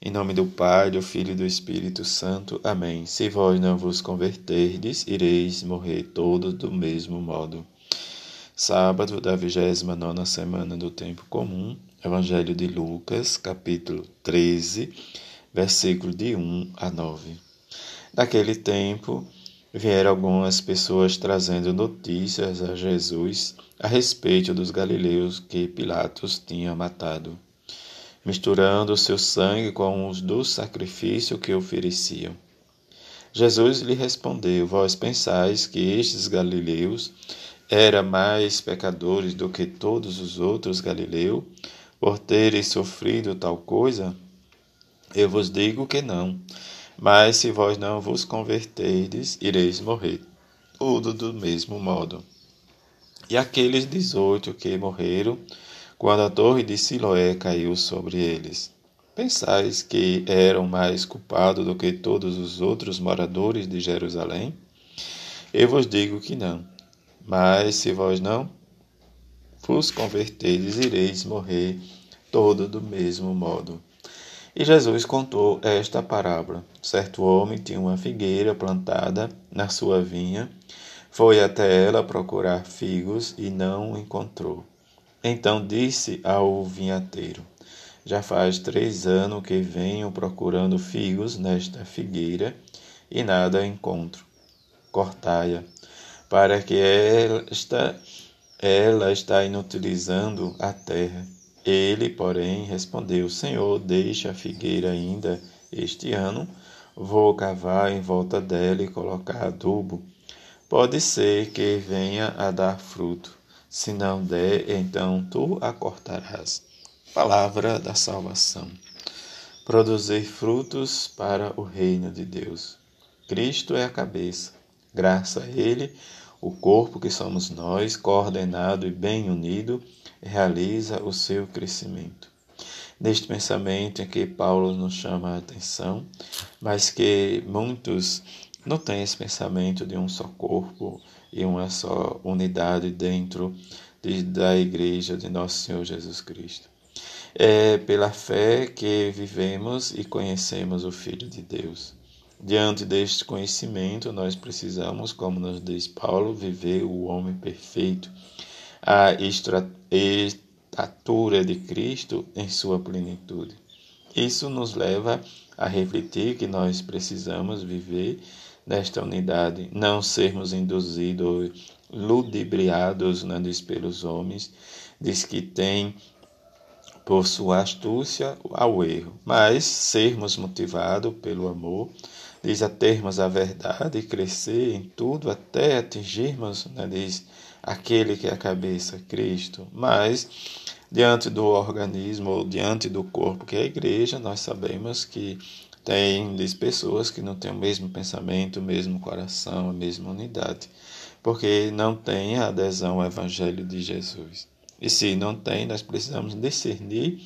Em nome do Pai, do Filho e do Espírito Santo. Amém. Se vós não vos converterdes, ireis morrer todos do mesmo modo. Sábado da 29 semana do tempo comum. Evangelho de Lucas, capítulo 13, versículo de 1 a 9. Naquele tempo, vieram algumas pessoas trazendo notícias a Jesus a respeito dos galileus que Pilatos tinha matado misturando o seu sangue com os do sacrifício que ofereciam. Jesus lhe respondeu: Vós pensais que estes galileus eram mais pecadores do que todos os outros galileus, por terem sofrido tal coisa? Eu vos digo que não. Mas se vós não vos converterdes, ireis morrer, tudo do mesmo modo. E aqueles dezoito que morreram, quando a torre de Siloé caiu sobre eles. Pensais que eram mais culpados do que todos os outros moradores de Jerusalém? Eu vos digo que não. Mas se vós não vos converterdes, ireis morrer todo do mesmo modo. E Jesus contou esta parábola. Certo homem tinha uma figueira plantada na sua vinha, foi até ela procurar figos e não encontrou. Então disse ao vinhateiro: Já faz três anos que venho procurando figos nesta figueira e nada encontro. Cortai-a, para que esta, ela está inutilizando a terra. Ele, porém, respondeu: Senhor, deixa a figueira ainda este ano. Vou cavar em volta dela e colocar adubo. Pode ser que venha a dar fruto. Se não der, então tu a cortarás. Palavra da salvação. Produzir frutos para o reino de Deus. Cristo é a cabeça. Graças a Ele, o corpo que somos nós, coordenado e bem unido, realiza o seu crescimento. Neste pensamento em que Paulo nos chama a atenção, mas que muitos não têm esse pensamento de um só corpo e uma só unidade dentro de, da Igreja de Nosso Senhor Jesus Cristo. É pela fé que vivemos e conhecemos o Filho de Deus. Diante deste conhecimento, nós precisamos, como nos diz Paulo, viver o homem perfeito, a estatura de Cristo em sua plenitude. Isso nos leva a refletir que nós precisamos viver nesta unidade, não sermos induzidos, ludibriados né, pelos homens, diz que tem por sua astúcia ao erro, mas sermos motivados pelo amor, diz a termos a verdade e crescer em tudo até atingirmos, né, diz aquele que é a cabeça, Cristo, mas diante do organismo ou diante do corpo que é a igreja, nós sabemos que tem diz, pessoas que não têm o mesmo pensamento, o mesmo coração, a mesma unidade, porque não têm adesão ao Evangelho de Jesus. E se não tem, nós precisamos discernir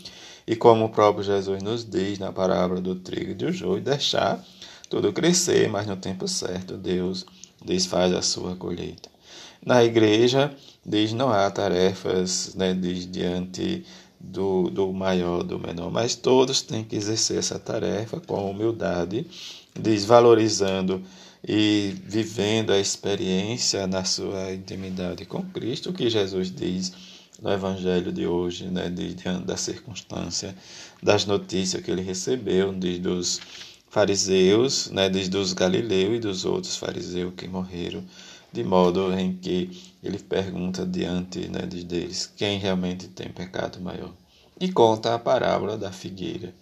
e, como o próprio Jesus nos diz na parábola do trigo e do joio, deixar tudo crescer, mas no tempo certo Deus desfaz a sua colheita. Na igreja, diz, não há tarefas né, diz, diante do, do maior, do menor, mas todos têm que exercer essa tarefa com humildade, desvalorizando e vivendo a experiência na sua intimidade com Cristo, que Jesus diz no Evangelho de hoje, né, diante da circunstância, das notícias que ele recebeu, diz dos fariseus, né, diz dos galileus e dos outros fariseus que morreram, de modo em que ele pergunta diante né, deles quem realmente tem pecado maior. E conta a parábola da figueira.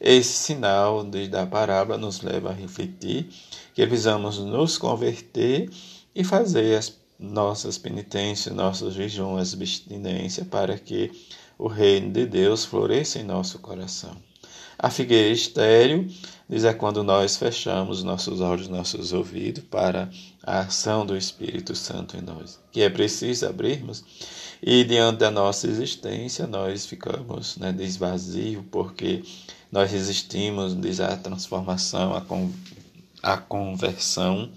Esse sinal desde a parábola nos leva a refletir que precisamos nos converter e fazer as nossas penitências, nossos jejuns, abstinência, para que o reino de Deus floresça em nosso coração. A figueira estéreo diz é quando nós fechamos nossos olhos, nossos ouvidos para a ação do Espírito Santo em nós, que é preciso abrirmos e diante da nossa existência nós ficamos né, desvazios porque nós resistimos diz a transformação, a, con a conversão,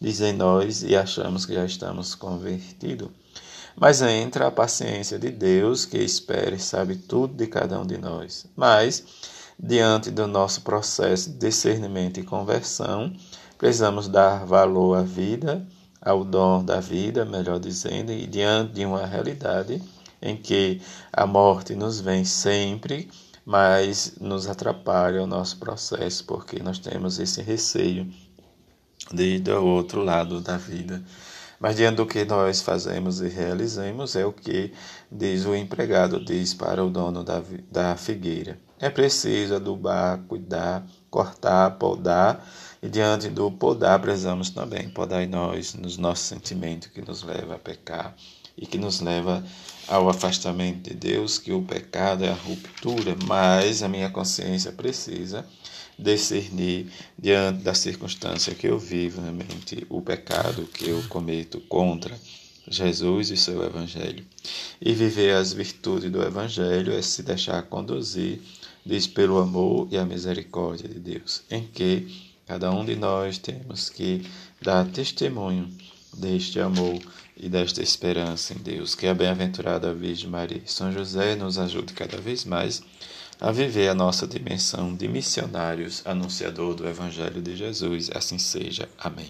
diz em nós e achamos que já estamos convertidos. Mas entra a paciência de Deus que espera e sabe tudo de cada um de nós. Mas diante do nosso processo de discernimento e conversão, precisamos dar valor à vida, ao dom da vida, melhor dizendo, e diante de uma realidade em que a morte nos vem sempre, mas nos atrapalha o nosso processo, porque nós temos esse receio de ir do outro lado da vida. Mas diante do que nós fazemos e realizamos, é o que diz o empregado, diz para o dono da, da figueira. É preciso adubar, cuidar, cortar, podar, e diante do podar precisamos também podar em nós, nos nossos sentimentos que nos leva a pecar e que nos leva ao afastamento de Deus, que o pecado é a ruptura, mas a minha consciência precisa discernir diante da circunstância que eu vivo na mente o pecado que eu cometo contra Jesus e seu Evangelho. E viver as virtudes do Evangelho é se deixar conduzir, diz pelo amor e a misericórdia de Deus, em que cada um de nós temos que dar testemunho deste amor e desta esperança em Deus. Que a bem-aventurada Virgem Maria e São José nos ajude cada vez mais a viver a nossa dimensão de missionários, anunciador do Evangelho de Jesus. Assim seja. Amém.